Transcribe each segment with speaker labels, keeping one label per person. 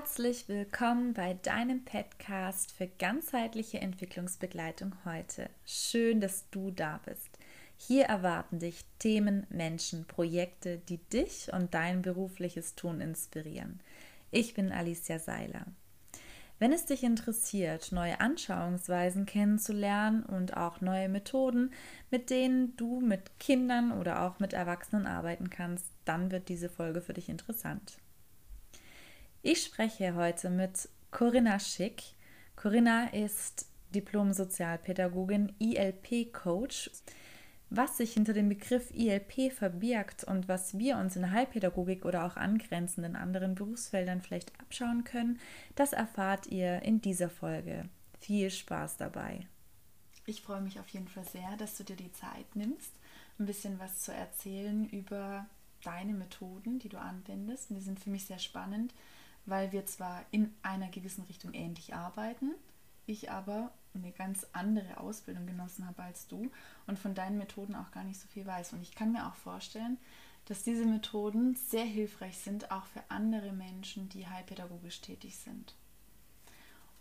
Speaker 1: Herzlich willkommen bei deinem Podcast für ganzheitliche Entwicklungsbegleitung heute. Schön, dass du da bist. Hier erwarten dich Themen, Menschen, Projekte, die dich und dein berufliches Tun inspirieren. Ich bin Alicia Seiler. Wenn es dich interessiert, neue Anschauungsweisen kennenzulernen und auch neue Methoden, mit denen du mit Kindern oder auch mit Erwachsenen arbeiten kannst, dann wird diese Folge für dich interessant. Ich spreche heute mit Corinna Schick. Corinna ist Diplom-Sozialpädagogin, ILP-Coach. Was sich hinter dem Begriff ILP verbirgt und was wir uns in Heilpädagogik oder auch angrenzenden anderen Berufsfeldern vielleicht abschauen können, das erfahrt ihr in dieser Folge. Viel Spaß dabei.
Speaker 2: Ich freue mich auf jeden Fall sehr, dass du dir die Zeit nimmst, ein bisschen was zu erzählen über deine Methoden, die du anwendest. Und die sind für mich sehr spannend, weil wir zwar in einer gewissen Richtung ähnlich arbeiten, ich aber eine ganz andere Ausbildung genossen habe als du und von deinen Methoden auch gar nicht so viel weiß. Und ich kann mir auch vorstellen, dass diese Methoden sehr hilfreich sind, auch für andere Menschen, die heilpädagogisch tätig sind.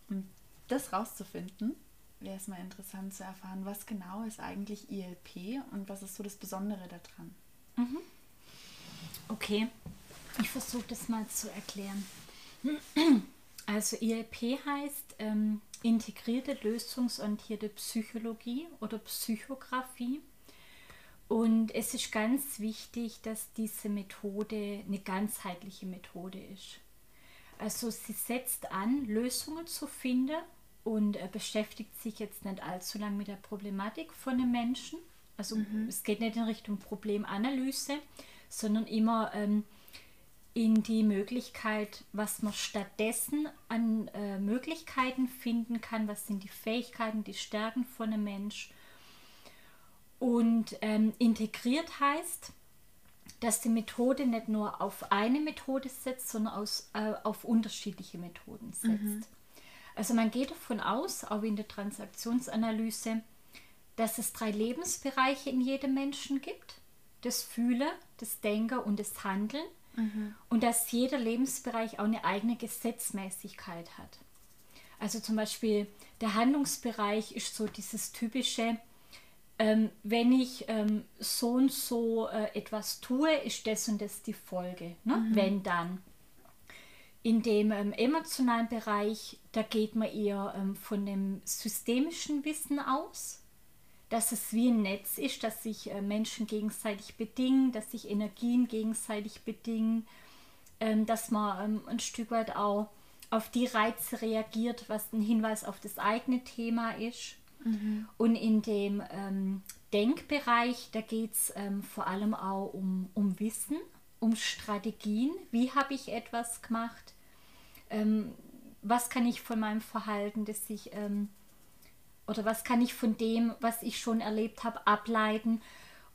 Speaker 2: Um das rauszufinden, wäre es mal interessant zu erfahren, was genau ist eigentlich ILP und was ist so das Besondere daran.
Speaker 3: Mhm. Okay, ich versuche das mal zu erklären. Also ILP heißt ähm, integrierte lösungsorientierte Psychologie oder Psychografie. Und es ist ganz wichtig, dass diese Methode eine ganzheitliche Methode ist. Also sie setzt an, Lösungen zu finden und äh, beschäftigt sich jetzt nicht allzu lange mit der Problematik von einem Menschen. Also mhm. es geht nicht in Richtung Problemanalyse, sondern immer ähm, in die Möglichkeit, was man stattdessen an äh, Möglichkeiten finden kann, was sind die Fähigkeiten, die Stärken von einem Mensch. Und ähm, integriert heißt, dass die Methode nicht nur auf eine Methode setzt, sondern aus, äh, auf unterschiedliche Methoden setzt. Mhm. Also man geht davon aus, auch in der Transaktionsanalyse, dass es drei Lebensbereiche in jedem Menschen gibt. Das Fühlen, das Denken und das Handeln. Mhm. Und dass jeder Lebensbereich auch eine eigene Gesetzmäßigkeit hat. Also zum Beispiel der Handlungsbereich ist so dieses typische, ähm, wenn ich ähm, so und so äh, etwas tue, ist das und das die Folge. Ne? Mhm. Wenn dann. In dem ähm, emotionalen Bereich, da geht man eher ähm, von dem systemischen Wissen aus dass es wie ein Netz ist, dass sich äh, Menschen gegenseitig bedingen, dass sich Energien gegenseitig bedingen, ähm, dass man ähm, ein Stück weit auch auf die Reize reagiert, was ein Hinweis auf das eigene Thema ist. Mhm. Und in dem ähm, Denkbereich, da geht es vor allem auch um, um Wissen, um Strategien. Wie habe ich etwas gemacht? Was kann ich von meinem Verhalten, das sich ähm, oder was kann ich von dem, was ich schon erlebt habe, ableiten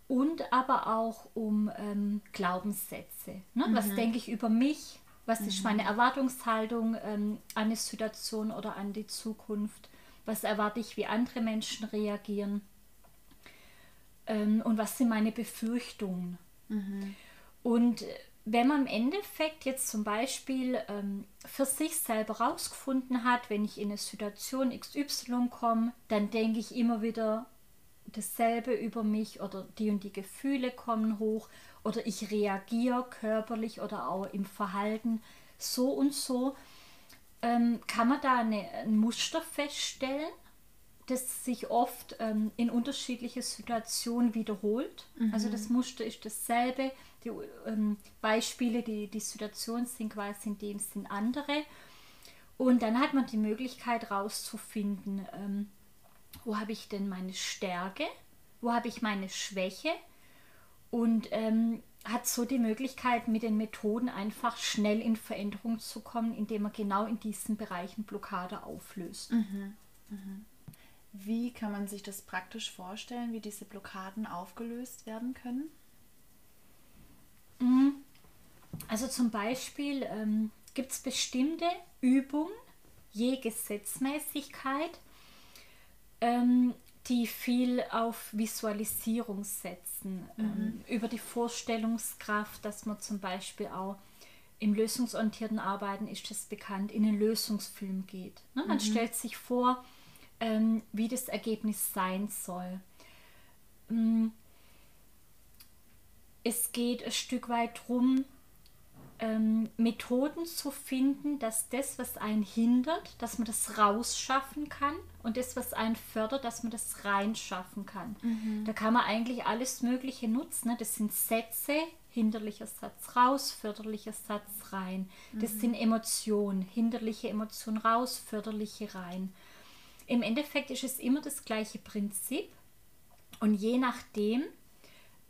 Speaker 3: und aber auch um ähm, Glaubenssätze. Ne? Mhm. Was denke ich über mich? Was mhm. ist meine Erwartungshaltung ähm, an eine Situation oder an die Zukunft? Was erwarte ich, wie andere Menschen reagieren? Ähm, und was sind meine Befürchtungen? Mhm. Und wenn man im Endeffekt jetzt zum Beispiel ähm, für sich selber rausgefunden hat, wenn ich in eine Situation XY komme, dann denke ich immer wieder dasselbe über mich oder die und die Gefühle kommen hoch oder ich reagiere körperlich oder auch im Verhalten so und so, ähm, kann man da eine, ein Muster feststellen, das sich oft ähm, in unterschiedliche Situationen wiederholt. Mhm. Also das Muster ist dasselbe die ähm, Beispiele, die, die Situation sind quasi in dem sind andere. Und dann hat man die Möglichkeit herauszufinden, ähm, wo habe ich denn meine Stärke, wo habe ich meine Schwäche und ähm, hat so die Möglichkeit, mit den Methoden einfach schnell in Veränderung zu kommen, indem man genau in diesen Bereichen Blockade auflöst.
Speaker 2: Mhm. Mhm. Wie kann man sich das praktisch vorstellen, wie diese Blockaden aufgelöst werden können?
Speaker 3: Mhm. Also zum Beispiel ähm, gibt es bestimmte Übungen, je Gesetzmäßigkeit, ähm, die viel auf Visualisierung setzen, ähm, mhm. ähm, über die Vorstellungskraft, dass man zum Beispiel auch im lösungsorientierten Arbeiten ist es bekannt, in den Lösungsfilm geht. Ne? Man mhm. stellt sich vor, ähm, wie das Ergebnis sein soll. Ähm, es geht ein Stück weit darum, ähm, Methoden zu finden, dass das, was einen hindert, dass man das rausschaffen kann und das, was einen fördert, dass man das reinschaffen kann. Mhm. Da kann man eigentlich alles Mögliche nutzen. Ne? Das sind Sätze, hinderlicher Satz raus, förderlicher Satz rein. Das mhm. sind Emotionen, hinderliche Emotion raus, förderliche rein. Im Endeffekt ist es immer das gleiche Prinzip und je nachdem,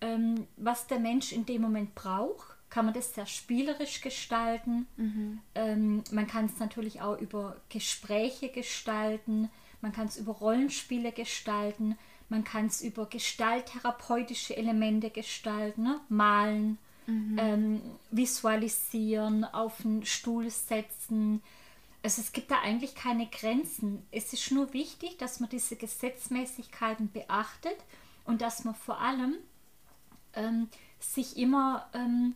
Speaker 3: ähm, was der Mensch in dem Moment braucht, kann man das sehr spielerisch gestalten. Mhm. Ähm, man kann es natürlich auch über Gespräche gestalten, man kann es über Rollenspiele gestalten, man kann es über gestalttherapeutische Elemente gestalten, ne? malen, mhm. ähm, visualisieren, auf einen Stuhl setzen. Also es gibt da eigentlich keine Grenzen. Es ist nur wichtig, dass man diese Gesetzmäßigkeiten beachtet und dass man vor allem ähm, sich immer ähm,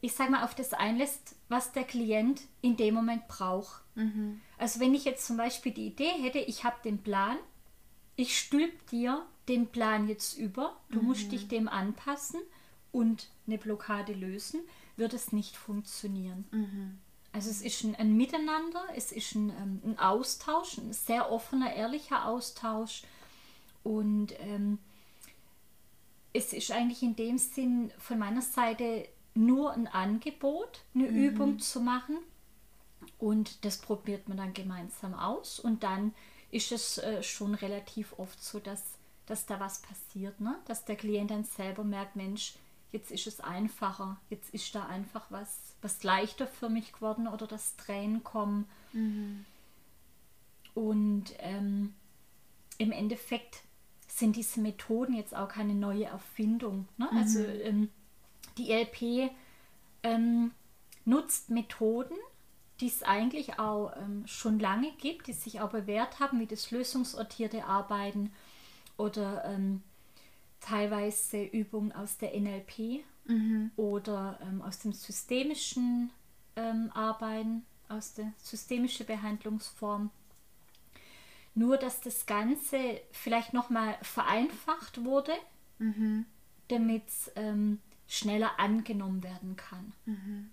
Speaker 3: ich sage mal, auf das einlässt, was der Klient in dem Moment braucht. Mhm. Also wenn ich jetzt zum Beispiel die Idee hätte, ich habe den Plan, ich stülp dir den Plan jetzt über, du mhm. musst dich dem anpassen und eine Blockade lösen, wird es nicht funktionieren. Mhm. Also es ist ein, ein, Miteinander, es ist ein, ähm, ein, Austausch, ein sehr offener, ehrlicher Austausch und ähm, es ist eigentlich in dem Sinn von meiner Seite nur ein Angebot, eine mhm. Übung zu machen. Und das probiert man dann gemeinsam aus. Und dann ist es äh, schon relativ oft so, dass, dass da was passiert. Ne? Dass der Klient dann selber merkt, Mensch, jetzt ist es einfacher, jetzt ist da einfach was, was leichter für mich geworden oder das Tränen kommen. Mhm. Und ähm, im Endeffekt sind diese Methoden jetzt auch keine neue Erfindung. Ne? Also, mhm. Also ähm, die LP ähm, nutzt Methoden, die es eigentlich auch ähm, schon lange gibt, die sich auch bewährt haben, wie das lösungsortierte Arbeiten oder ähm, teilweise Übungen aus der NLP mhm. oder ähm, aus dem systemischen ähm, Arbeiten, aus der systemischen Behandlungsform. Nur, dass das Ganze vielleicht nochmal vereinfacht wurde, mhm. damit ähm, schneller angenommen werden kann. Mhm.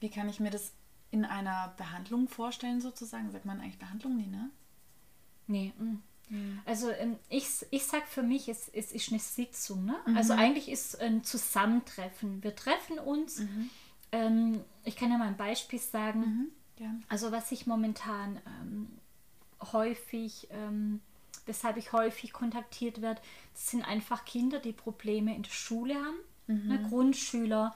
Speaker 2: Wie kann ich mir das in einer Behandlung vorstellen, sozusagen? Sagt man eigentlich Behandlung? Nee, ne?
Speaker 3: Nee. Mhm. Also ähm, ich, ich sage für mich, es, es ist eine Sitzung. Ne? Mhm. Also eigentlich ist ein Zusammentreffen. Wir treffen uns. Mhm. Ähm, ich kann ja mal ein Beispiel sagen. Ja. Mhm. Also was ich momentan ähm, häufig ähm, weshalb ich häufig kontaktiert werde, das sind einfach Kinder, die Probleme in der Schule haben mhm. ne, Grundschüler,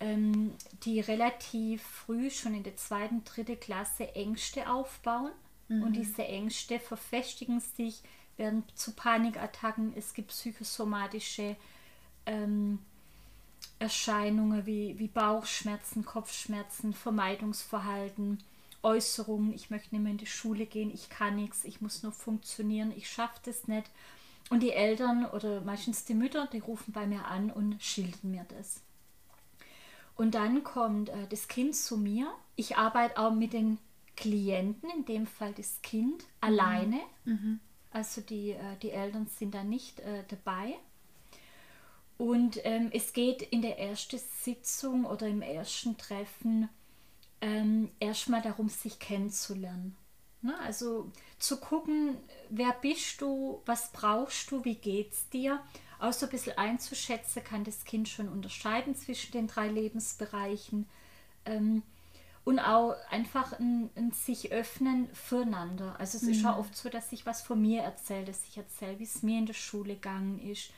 Speaker 3: ähm, die relativ früh schon in der zweiten, dritten Klasse Ängste aufbauen. Mhm. Und diese Ängste verfestigen sich, werden zu Panikattacken. Es gibt psychosomatische ähm, Erscheinungen wie, wie Bauchschmerzen, Kopfschmerzen, Vermeidungsverhalten, Äußerungen, ich möchte nicht mehr in die Schule gehen, ich kann nichts, ich muss nur funktionieren, ich schaffe das nicht. Und die Eltern oder meistens die Mütter, die rufen bei mir an und schildern mir das. Und dann kommt äh, das Kind zu mir. Ich arbeite auch mit den Klienten, in dem Fall das Kind, mhm. alleine. Mhm. Also die, äh, die Eltern sind da nicht äh, dabei. Und ähm, es geht in der ersten Sitzung oder im ersten Treffen ähm, erstmal darum, sich kennenzulernen. Ne? Also zu gucken, wer bist du, was brauchst du, wie geht's dir. Auch so ein bisschen einzuschätzen, kann das Kind schon unterscheiden zwischen den drei Lebensbereichen. Ähm, und auch einfach ein, ein, sich öffnen füreinander. Also es mhm. ist auch oft so, dass ich was von mir erzähle, dass ich erzähle, wie es mir in der Schule gegangen ist.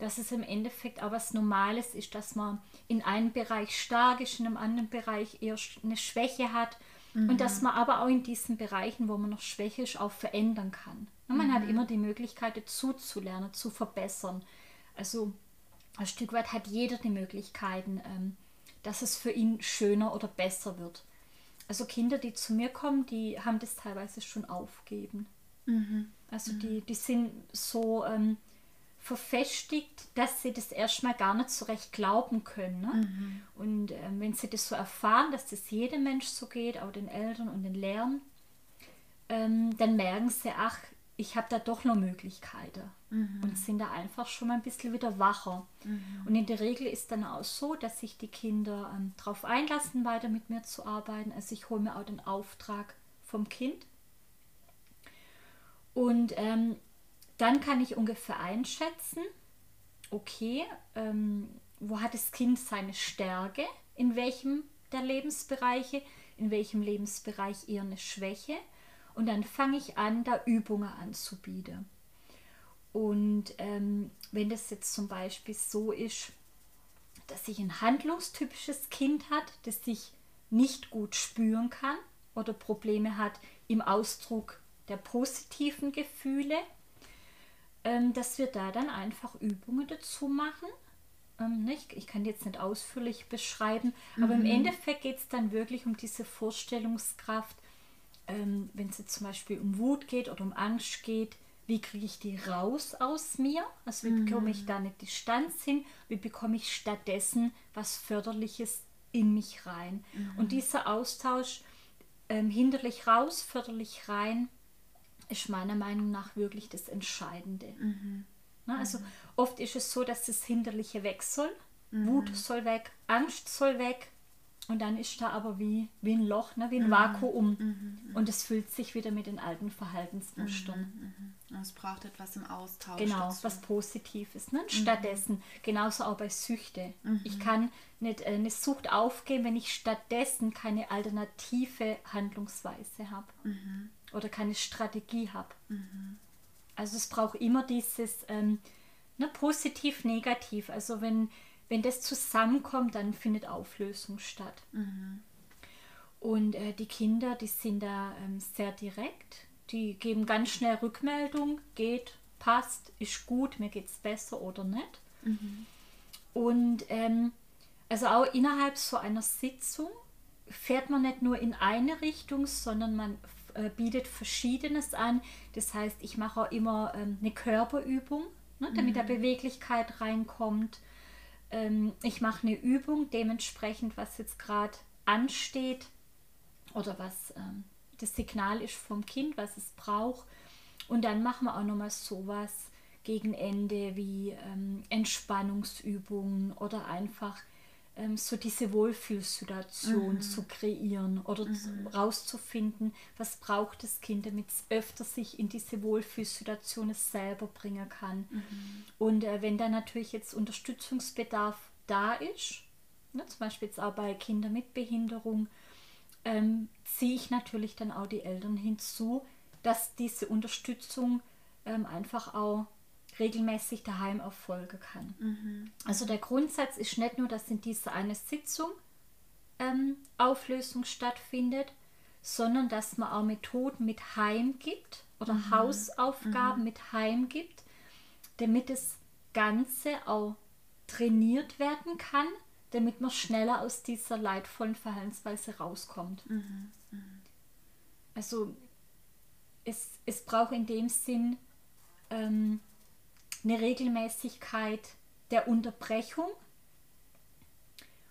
Speaker 3: Dass es im Endeffekt auch was Normales ist, dass man in einem Bereich stark ist, in einem anderen Bereich eher eine Schwäche hat Mhm. Und dass man aber auch in diesen Bereichen, wo man noch schwächer ist, auch verändern kann. Und man mhm. hat immer die Möglichkeit, dazu zu lernen, zu verbessern. Also ein Stück weit hat jeder die Möglichkeiten, ähm, dass es für ihn schöner oder besser wird. Also Kinder, die zu mir kommen, die haben das teilweise schon aufgegeben. Mhm. Also die, die sind so ähm, verfestigt, dass sie das erstmal gar nicht so recht glauben können. Ne? Mhm. Und äh, wenn sie das so erfahren, dass das jedem Mensch so geht, auch den Eltern und den Lehrern, ähm, dann merken sie, ach, ich habe da doch noch Möglichkeiten mhm. und sind da einfach schon mal ein bisschen wieder wacher. Mhm. Und in der Regel ist dann auch so, dass sich die Kinder ähm, darauf einlassen, weiter mit mir zu arbeiten. Also ich hole mir auch den Auftrag vom Kind. Und ähm, dann kann ich ungefähr einschätzen, okay, ähm, wo hat das Kind seine Stärke, in welchem der Lebensbereiche, in welchem Lebensbereich eher eine Schwäche? Und dann fange ich an, da Übungen anzubieten. Und ähm, wenn das jetzt zum Beispiel so ist, dass sich ein handlungstypisches Kind hat, das sich nicht gut spüren kann oder Probleme hat im Ausdruck der positiven Gefühle, ähm, dass wir da dann einfach Übungen dazu machen. Ähm, nicht? Ich kann jetzt nicht ausführlich beschreiben, mhm. aber im mhm. Endeffekt geht es dann wirklich um diese Vorstellungskraft, ähm, wenn es jetzt zum Beispiel um Wut geht oder um Angst geht, wie kriege ich die raus aus mir? Also wie mhm. bekomme ich da eine Distanz hin? Wie bekomme ich stattdessen was Förderliches in mich rein? Mhm. Und dieser Austausch ähm, hinderlich raus, förderlich rein, ist meiner Meinung nach wirklich das Entscheidende. Mhm. Na, also mhm. oft ist es so, dass das Hinderliche weg soll. Wut mhm. soll weg, Angst soll weg, und dann ist da aber wie, wie ein Loch, ne? wie ein mhm. Vakuum. Mhm. mhm. Und es füllt sich wieder mit den alten Verhaltensmustern.
Speaker 2: Mhm. Es braucht etwas im Austausch.
Speaker 3: Genau, dazu. was Positives. Ne? Stattdessen, genauso auch bei Süchte. Ich kann nicht äh, eine Sucht aufgeben, wenn ich stattdessen keine alternative Handlungsweise habe. Oder keine Strategie habe. Also es braucht immer dieses ähm, ne, positiv-negativ. Also wenn wenn das zusammenkommt, dann findet Auflösung statt. Mhm. Und äh, die Kinder, die sind da ähm, sehr direkt. Die geben ganz schnell Rückmeldung, geht, passt, ist gut, mir geht es besser oder nicht. Mhm. Und ähm, also auch innerhalb so einer Sitzung fährt man nicht nur in eine Richtung, sondern man äh, bietet Verschiedenes an. Das heißt, ich mache auch immer ähm, eine Körperübung, ne, damit mhm. da Beweglichkeit reinkommt. Ähm, ich mache eine Übung dementsprechend, was jetzt gerade ansteht oder was ähm, das Signal ist vom Kind, was es braucht. Und dann machen wir auch nochmal sowas gegen Ende wie ähm, Entspannungsübungen oder einfach ähm, so diese Wohlfühlsituation mhm. zu kreieren oder mhm. rauszufinden, was braucht das Kind, damit es öfter sich in diese Wohlfühlsituation selber bringen kann. Mhm. Und äh, wenn da natürlich jetzt Unterstützungsbedarf da ist, ne, zum Beispiel jetzt auch bei Kindern mit Behinderung, ähm, ziehe ich natürlich dann auch die Eltern hinzu, dass diese Unterstützung ähm, einfach auch regelmäßig daheim erfolgen kann. Mhm. Also der Grundsatz ist nicht nur, dass in dieser eine Sitzung ähm, Auflösung stattfindet, sondern dass man auch Methoden mit heim gibt oder mhm. Hausaufgaben mhm. mit heim gibt, damit das Ganze auch trainiert werden kann, damit man schneller aus dieser leidvollen Verhaltensweise rauskommt. Mhm. mhm. Also es, es braucht in dem Sinn ähm, eine Regelmäßigkeit der Unterbrechung.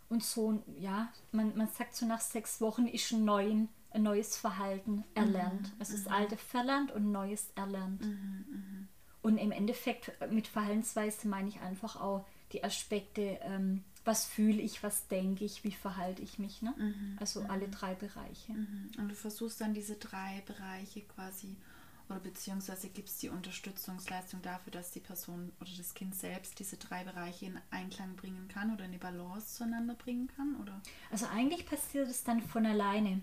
Speaker 3: Und so, ja, man, man sagt so nach sechs Wochen ist ein, neuen, ein neues Verhalten erlernt. Mhm, also das mhm. alte verlernt und neues erlernt. Mhm, mhm, und im Endeffekt mit Verhaltensweise meine ich einfach auch die Aspekte, ähm, was fühle ich, was denke ich, wie verhalte ich mich. Ne? Mhm, also alle mhm. drei Bereiche.
Speaker 2: Und du versuchst dann diese drei Bereiche quasi oder beziehungsweise gibt es die Unterstützungsleistung dafür, dass die Person oder das Kind selbst diese drei Bereiche in Einklang bringen kann oder eine Balance zueinander bringen kann? Oder?
Speaker 3: Also eigentlich passiert es dann von alleine.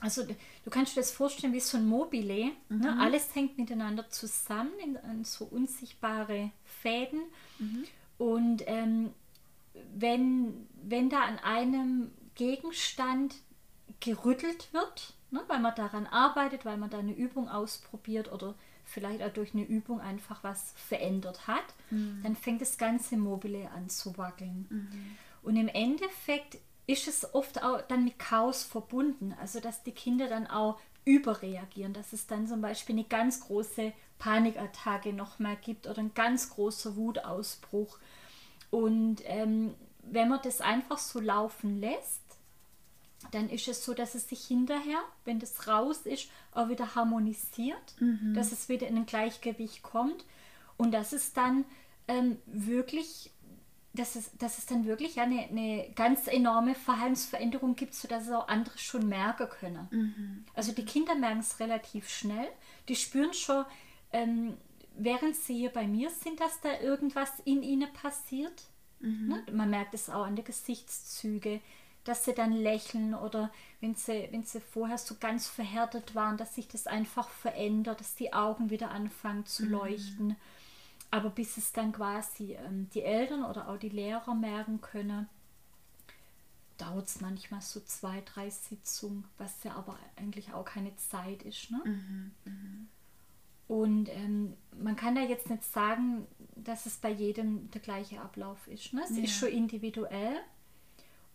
Speaker 3: Also du kannst dir das vorstellen wie so ein Mobile. Ne? Mhm. Ne? Alles hängt miteinander zusammen in, in so unsichtbare Fäden. Mhm. Und ähm, wenn, wenn da an einem Gegenstand gerüttelt wird, ne, weil man daran arbeitet, weil man da eine Übung ausprobiert oder vielleicht auch durch eine Übung einfach was verändert hat, mhm. dann fängt das ganze Mobile an zu wackeln. Mhm. Und im Endeffekt ist es oft auch dann mit Chaos verbunden, also dass die Kinder dann auch überreagieren, dass es dann zum Beispiel eine ganz große Panikattacke nochmal gibt oder ein ganz großer Wutausbruch. Und ähm, wenn man das einfach so laufen lässt, dann ist es so, dass es sich hinterher, wenn das raus ist, auch wieder harmonisiert, mhm. dass es wieder in ein Gleichgewicht kommt und dass es dann ähm, wirklich, dass es, dass es dann wirklich eine, eine ganz enorme Verhaltensveränderung gibt, sodass es auch andere schon merken können. Mhm. Also die Kinder merken es relativ schnell, die spüren schon, ähm, während sie hier bei mir sind, dass da irgendwas in ihnen passiert. Mhm. Ne? Man merkt es auch an den Gesichtszügen dass sie dann lächeln oder wenn sie, wenn sie vorher so ganz verhärtet waren, dass sich das einfach verändert, dass die Augen wieder anfangen zu mhm. leuchten. Aber bis es dann quasi ähm, die Eltern oder auch die Lehrer merken können, dauert es manchmal so zwei, drei Sitzungen, was ja aber eigentlich auch keine Zeit ist. Ne? Mhm, mh. Und ähm, man kann da jetzt nicht sagen, dass es bei jedem der gleiche Ablauf ist. Ne? Es ja. ist schon individuell.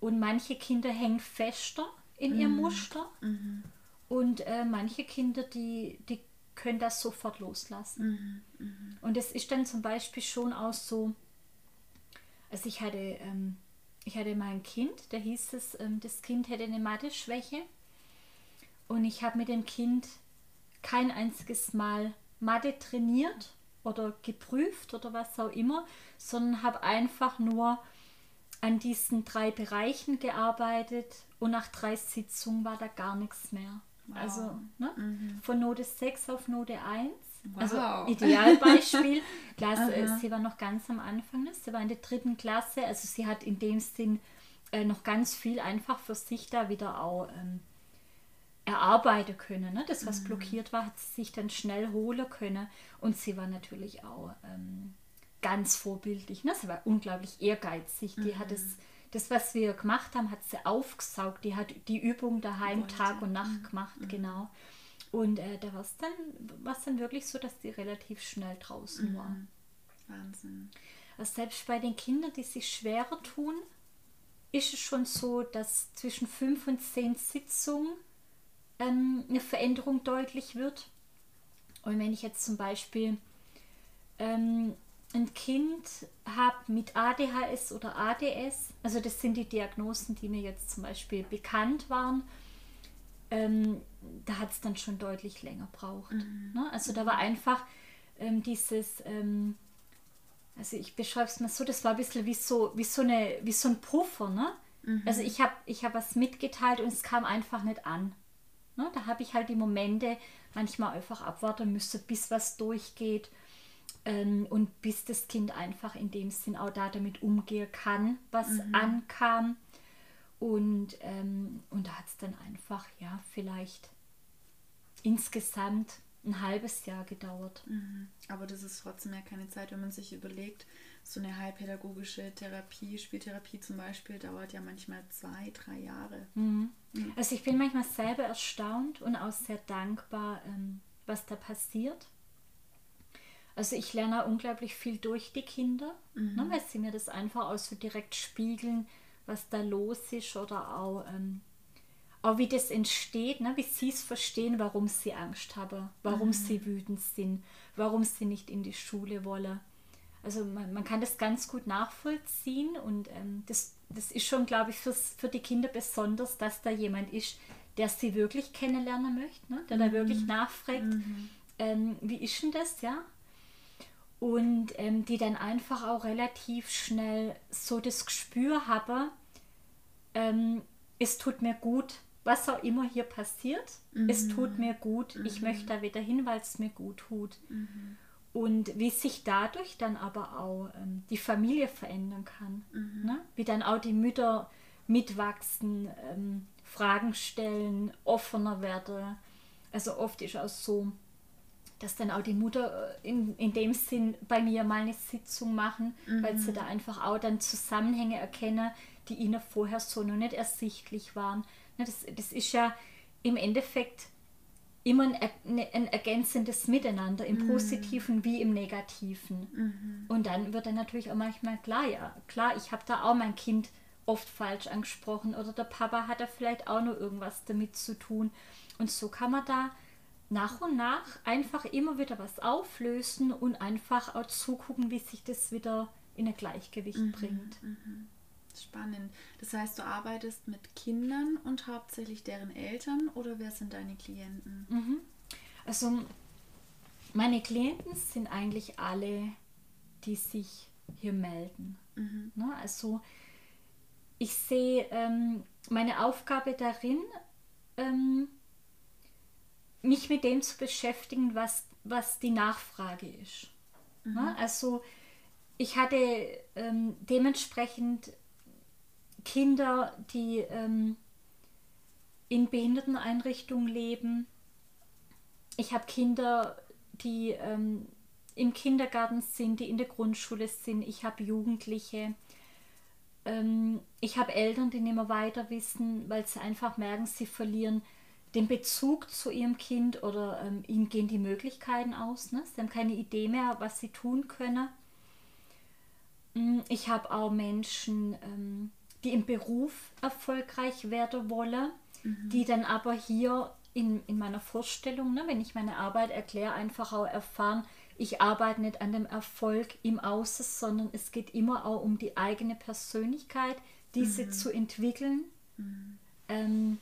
Speaker 3: Und manche Kinder hängen fester in mhm. ihrem Muster. Mhm. Und äh, manche Kinder, die, die können das sofort loslassen. Mhm. mhm. Und es ist dann zum Beispiel schon auch so, also ich hatte, ähm, ich hatte mal ein Kind, da hieß es, ähm, das Kind hätte eine Mathe-Schwäche. Und ich habe mit dem Kind kein einziges Mal Mathe trainiert oder geprüft oder was auch immer, sondern habe einfach nur an diesen drei Bereichen gearbeitet und nach drei Sitzungen war da gar nichts mehr. Wow. Also ne? mhm. von Note 6 auf Note 1. Also wow. Also Idealbeispiel. Klar, sie war noch ganz am Anfang, ne? sie war in der dritten Klasse, also sie hat in dem Sinn äh, noch ganz viel einfach für sich da wieder auch ähm, erarbeiten können. Ne? Das, was mhm. blockiert war, hat sie sich dann schnell holen können. Und sie war natürlich auch ähm, ganz vorbildlich. Ne? Sie war unglaublich ehrgeizig. Die mhm. hat es, das, was wir gemacht haben, hat sie aufgesaugt. Die hat die Übung daheim Wollte. Tag und Nacht mhm. gemacht, mhm. genau. Und äh, da war es dann, dann wirklich so, dass die relativ schnell draußen mhm. war.
Speaker 2: Wahnsinn.
Speaker 3: Also selbst bei den Kindern, die sich schwerer tun, ist es schon so, dass zwischen fünf und zehn Sitzungen ähm, eine Veränderung deutlich wird. Und wenn ich jetzt zum Beispiel ähm, ein Kind habe mit ADHS oder ADS, also das sind die Diagnosen, die mir jetzt zum Beispiel bekannt waren, ähm, da hat es dann schon deutlich länger braucht. Mhm. Ne? Also da war einfach ähm, dieses, ähm, also ich beschreibe es mal so, das war ein bisschen wie so, wie so, eine, wie so ein Puffer. Ne? Mhm. Also ich habe ich hab was mitgeteilt und es kam einfach nicht an. Ne? Da habe ich halt die Momente manchmal einfach abwarten müssen, bis was durchgeht. Ähm, und bis das Kind einfach in dem Sinn auch da damit umgehen kann, was mhm. ankam. Und, ähm, und da hat es dann einfach, ja, vielleicht insgesamt ein halbes Jahr gedauert.
Speaker 2: Mhm. Aber das ist trotzdem ja keine Zeit, wenn man sich überlegt, so eine heilpädagogische Therapie, Spieltherapie zum Beispiel, dauert ja manchmal zwei, drei Jahre.
Speaker 3: Mhm. Mhm. Also ich bin manchmal selber erstaunt und auch sehr dankbar, ähm, was da passiert. Also ich lerne unglaublich viel durch die Kinder, mhm. ne, weil sie mir das einfach auch so direkt spiegeln, was da los ist oder auch, ähm, auch wie das entsteht, ne, wie sie es verstehen, warum sie Angst haben, warum mhm. sie wütend sind, warum sie nicht in die Schule wollen. Also man, man kann das ganz gut nachvollziehen und ähm, das, das ist schon, glaube ich, fürs, für die Kinder besonders, dass da jemand ist, der sie wirklich kennenlernen möchte, ne? der mhm. da wirklich nachfragt, mhm. ähm, wie ist denn das, ja? Und ähm, die dann einfach auch relativ schnell so das Gespür haben, ähm, es tut mir gut, was auch immer hier passiert, mhm. es tut mir gut, mhm. ich möchte da wieder hin, weil es mir gut tut. Mhm. Und wie sich dadurch dann aber auch ähm, die Familie verändern kann. Mhm. Ne? Wie dann auch die Mütter mitwachsen, ähm, Fragen stellen, offener werden. Also oft ist auch so, dass dann auch die Mutter äh, in, in dem Sinn bei mir mal eine Sitzung machen, mhm. weil sie da einfach auch dann Zusammenhänge erkennen, die ihnen vorher so noch nicht ersichtlich waren. Ne, das, das ist ja im Endeffekt immer ein, ne, ein ergänzendes Miteinander, im mhm. Positiven wie im Negativen. Mhm. Und dann wird dann natürlich auch manchmal klar, ja, klar, ich habe da auch mein Kind oft falsch angesprochen oder der Papa hat da vielleicht auch noch irgendwas damit zu tun. Und so kann man da nach und nach einfach immer wieder was auflösen und einfach auch zugucken, wie sich das wieder in ein Gleichgewicht mhm, bringt.
Speaker 2: Mhm. Spannend. Das heißt, du arbeitest mit Kindern und hauptsächlich deren Eltern oder wer sind deine Klienten?
Speaker 3: Mhm. Also meine Klienten sind eigentlich alle, die sich hier melden. Mhm. Ne? Also ich sehe ähm, meine Aufgabe darin, ähm, mich mit dem zu beschäftigen, was, was die Nachfrage ist. Mhm. Ne? Also ich hatte ähm, dementsprechend Kinder, die ähm, in Behinderteneinrichtungen leben. Ich habe Kinder, die ähm, im Kindergarten sind, die in der Grundschule sind. Ich habe Jugendliche. Ähm, ich habe Eltern, die nicht mehr weiter wissen, weil sie einfach merken, sie verlieren den Bezug zu ihrem Kind oder ähm, ihnen gehen die Möglichkeiten aus. Ne? Sie haben keine Idee mehr, was sie tun können. Mm, ich habe auch Menschen, ähm, die im Beruf erfolgreich werden wollen, mhm. die dann aber hier in, in meiner Vorstellung, ne, wenn ich meine Arbeit erkläre, einfach auch erfahren, ich arbeite nicht an dem Erfolg im Außen, sondern es geht immer auch um die eigene Persönlichkeit, diese mhm. zu entwickeln, mhm. ähm,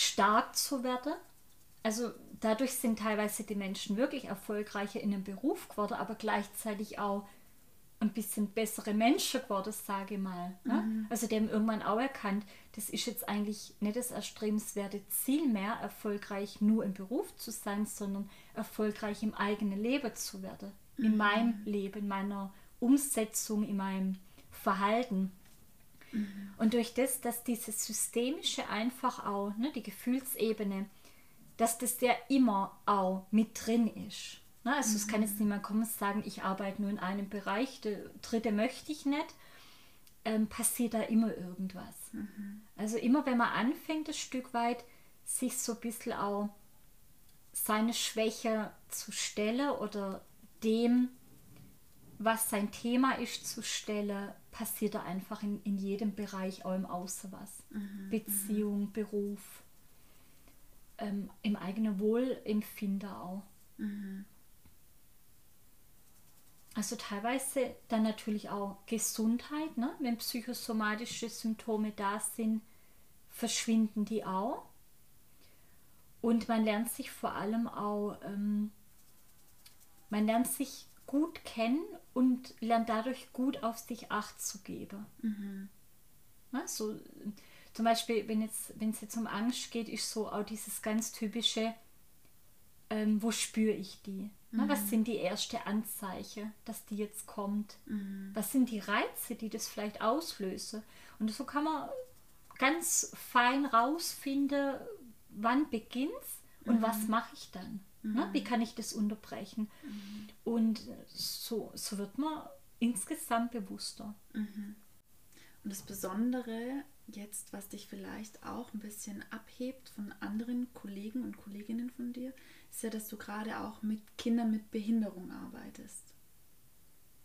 Speaker 3: stark zu werden. Also dadurch sind teilweise die Menschen wirklich erfolgreicher in dem Beruf geworden, aber gleichzeitig auch ein bisschen bessere Menschen geworden, sage ich mal. Ne? Mhm. Also die haben irgendwann auch erkannt, das ist jetzt eigentlich nicht das erstrebenswerte Ziel mehr, erfolgreich nur im Beruf zu sein, sondern erfolgreich im eigenen Leben zu werden. Mhm. In meinem Leben, in meiner Umsetzung, in meinem Verhalten. Mhm. Und durch das, dass dieses Systemische einfach auch, ne, die Gefühlsebene, dass das ja immer auch mit drin ist. Na, also mhm. es kann jetzt mhm. niemand kommen und sagen, ich arbeite nur in einem Bereich, der dritte möchte ich nicht. Ähm, passiert da immer irgendwas. Mhm. Also immer wenn man anfängt, ein Stück weit sich so ein bisschen auch seine Schwäche zu stellen oder dem, was sein Thema ist, zu stellen, passiert da einfach in, in jedem Bereich, auch im Außen was. Mhm. Beziehung, mhm. Beruf, ähm, im eigenen Wohlempfinden auch. Mhm. Also teilweise dann natürlich auch Gesundheit, ne? wenn psychosomatische Symptome da sind, verschwinden die auch. Und man lernt sich vor allem auch, ähm, man lernt sich gut kennen und lernt dadurch gut auf sich Acht zu geben. Mhm. Na, so, zum Beispiel, wenn, jetzt, wenn es jetzt um Angst geht, ist so auch dieses ganz typische, ähm, wo spüre ich die? Mhm. Was sind die ersten Anzeichen, dass die jetzt kommt? Mhm. Was sind die Reize, die das vielleicht auslöse? Und so kann man ganz fein rausfinden, wann beginnt und mhm. was mache ich dann? Ne? Wie kann ich das unterbrechen? Mhm. Und so, so wird man insgesamt bewusster.
Speaker 2: Mhm. Und das Besondere jetzt, was dich vielleicht auch ein bisschen abhebt von anderen Kollegen und Kolleginnen von dir, ist ja, dass du gerade auch mit Kindern mit Behinderung arbeitest.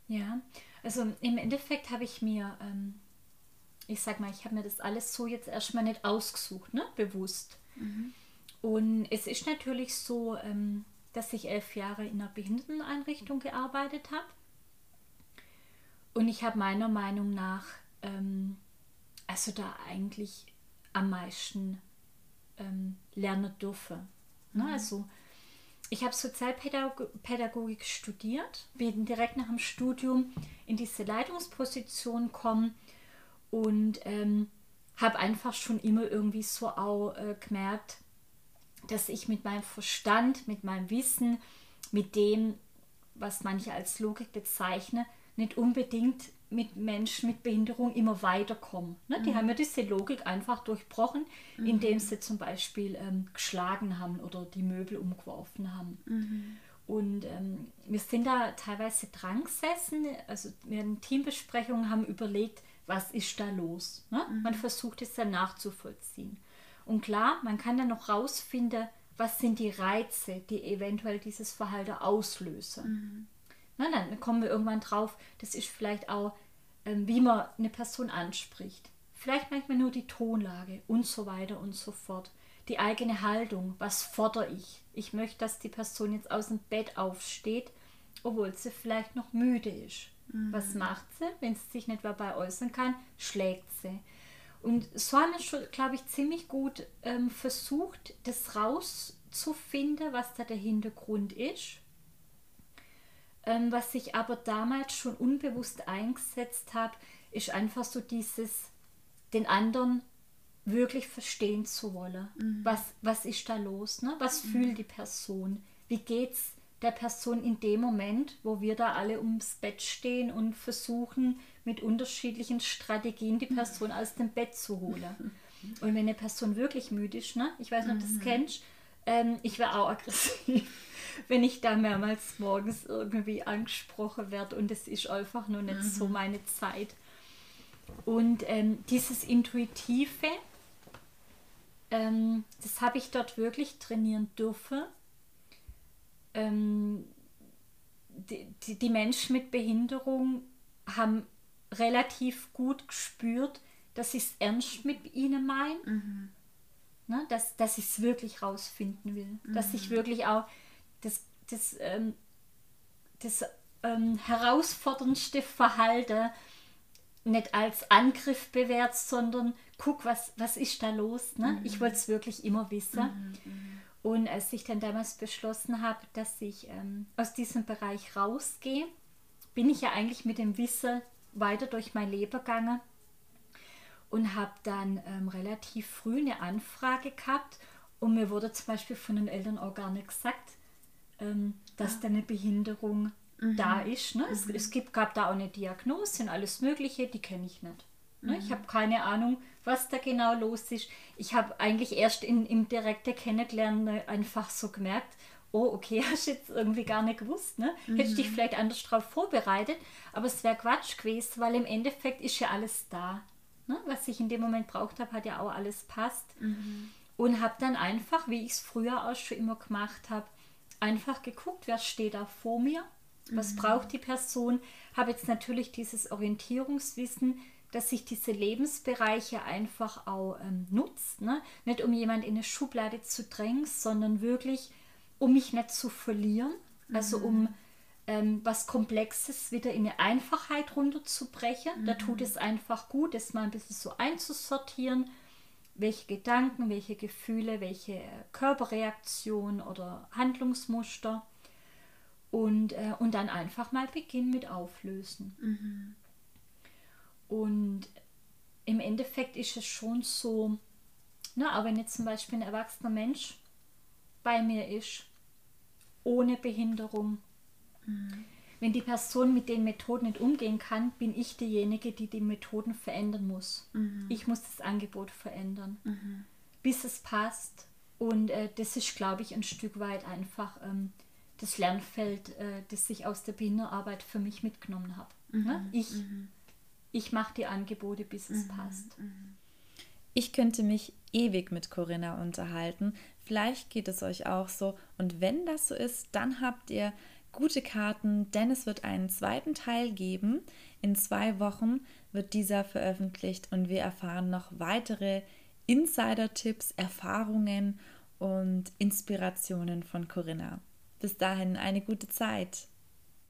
Speaker 3: Ja, also im Endeffekt habe ich mir, ähm, ich sag mal, ich habe mir das alles so jetzt erstmal nicht ausgesucht, ne? bewusst. Mhm. Und es ist natürlich so, ähm, dass ich elf Jahre in einer Behinderteneinrichtung gearbeitet habe. Und ich habe meiner Meinung nach, ähm, also da eigentlich am meisten ähm, lernen dürfen. Ne? Mhm. Also ich habe Sozialpädagogik studiert, bin direkt nach dem Studium in diese Leitungsposition gekommen und ähm, habe einfach schon immer irgendwie so auch äh, gemerkt, dass ich mit meinem Verstand, mit meinem Wissen, mit dem, was manche als Logik bezeichnen, nicht unbedingt mit Menschen mit Behinderung immer weiterkommen. Ne? Die mhm. haben ja diese Logik einfach durchbrochen, mhm. indem sie zum Beispiel ähm, geschlagen haben oder die Möbel umgeworfen haben. Mhm. Und ähm, wir sind da teilweise dran gesessen, also wir hatten Teambesprechungen, haben überlegt, was ist da los. Ne? Mhm. Man versucht es dann nachzuvollziehen. Und klar, man kann dann noch rausfinden, was sind die Reize, die eventuell dieses Verhalten auslösen. Mhm. Na, dann kommen wir irgendwann drauf, das ist vielleicht auch, ähm, wie man eine Person anspricht. Vielleicht manchmal nur die Tonlage und so weiter und so fort. die eigene Haltung. Was fordere ich? Ich möchte, dass die Person jetzt aus dem Bett aufsteht, obwohl sie vielleicht noch müde ist. Mhm. Was macht sie? Wenn sie sich nicht dabei äußern kann, schlägt sie. Und so haben wir schon, glaube ich, ziemlich gut ähm, versucht, das rauszufinden, was da der Hintergrund ist. Ähm, was ich aber damals schon unbewusst eingesetzt habe, ist einfach so dieses, den anderen wirklich verstehen zu wollen. Mhm. Was, was ist da los? Ne? Was mhm. fühlt die Person? Wie geht's der Person in dem Moment, wo wir da alle ums Bett stehen und versuchen, mit unterschiedlichen Strategien die Person aus dem Bett zu holen. Und wenn eine Person wirklich müde ist, ne? ich weiß nicht, ob du das mhm. kennst, ähm, ich wäre auch aggressiv, wenn ich da mehrmals morgens irgendwie angesprochen werde und es ist einfach nur nicht mhm. so meine Zeit. Und ähm, dieses Intuitive, ähm, das habe ich dort wirklich trainieren dürfen. Ähm, die, die, die, Menschen mit Behinderung haben relativ gut gespürt, dass ich es ernst mit ihnen meine. Mhm. Ne, dass, dass ich es wirklich rausfinden will. Mhm. Dass ich wirklich auch das, das, ähm, das ähm, herausforderndste Verhalten nicht als Angriff bewährt, sondern guck, was, was ist da los. Ne? Mhm. Ich wollte es wirklich immer wissen. Mhm, mhm. Und als ich dann damals beschlossen habe, dass ich ähm, aus diesem Bereich rausgehe, bin ich ja eigentlich mit dem Wissen weiter durch mein Leben gegangen und habe dann ähm, relativ früh eine Anfrage gehabt und mir wurde zum Beispiel von den Eltern auch gar nicht gesagt, ähm, dass ah. da eine Behinderung mhm. da ist. Ne? Es, mhm. es gibt, gab da auch eine Diagnose und alles Mögliche, die kenne ich nicht. Ne? Mhm. Ich habe keine Ahnung, was da genau los ist. Ich habe eigentlich erst in, im direkten Kennenlernen einfach so gemerkt, oh, okay, hast du jetzt irgendwie gar nicht gewusst, ne? Mhm. Hätte ich dich vielleicht anders darauf vorbereitet, aber es wäre Quatsch gewesen, weil im Endeffekt ist ja alles da. Ne? Was ich in dem Moment braucht habe, hat ja auch alles passt. Mhm. Und habe dann einfach, wie ich es früher auch schon immer gemacht habe, einfach geguckt, wer steht da vor mir was mhm. braucht die Person? Habe jetzt natürlich dieses Orientierungswissen, dass sich diese Lebensbereiche einfach auch ähm, nutzt. Ne? Nicht um jemand in eine Schublade zu drängen, sondern wirklich, um mich nicht zu verlieren. Mhm. Also um mhm. ähm, was Komplexes wieder in eine Einfachheit runterzubrechen. Mhm. Da tut es einfach gut, das mal ein bisschen so einzusortieren. Welche Gedanken, welche Gefühle, welche Körperreaktionen oder Handlungsmuster und, äh, und dann einfach mal beginnen mit Auflösen. Mhm. Und im Endeffekt ist es schon so, na, aber wenn jetzt zum Beispiel ein erwachsener Mensch bei mir ist, ohne Behinderung, mhm. wenn die Person mit den Methoden nicht umgehen kann, bin ich diejenige, die die Methoden verändern muss. Mhm. Ich muss das Angebot verändern, mhm. bis es passt. Und äh, das ist, glaube ich, ein Stück weit einfach ähm, das Lernfeld, äh, das ich aus der Behinderarbeit für mich mitgenommen habe. Mhm. Ne? Ich, mhm. Ich mache die Angebote, bis es mhm. passt. Mhm.
Speaker 1: Ich könnte mich ewig mit Corinna unterhalten. Vielleicht geht es euch auch so. Und wenn das so ist, dann habt ihr gute Karten, denn es wird einen zweiten Teil geben. In zwei Wochen wird dieser veröffentlicht und wir erfahren noch weitere Insider-Tipps, Erfahrungen und Inspirationen von Corinna. Bis dahin eine gute Zeit.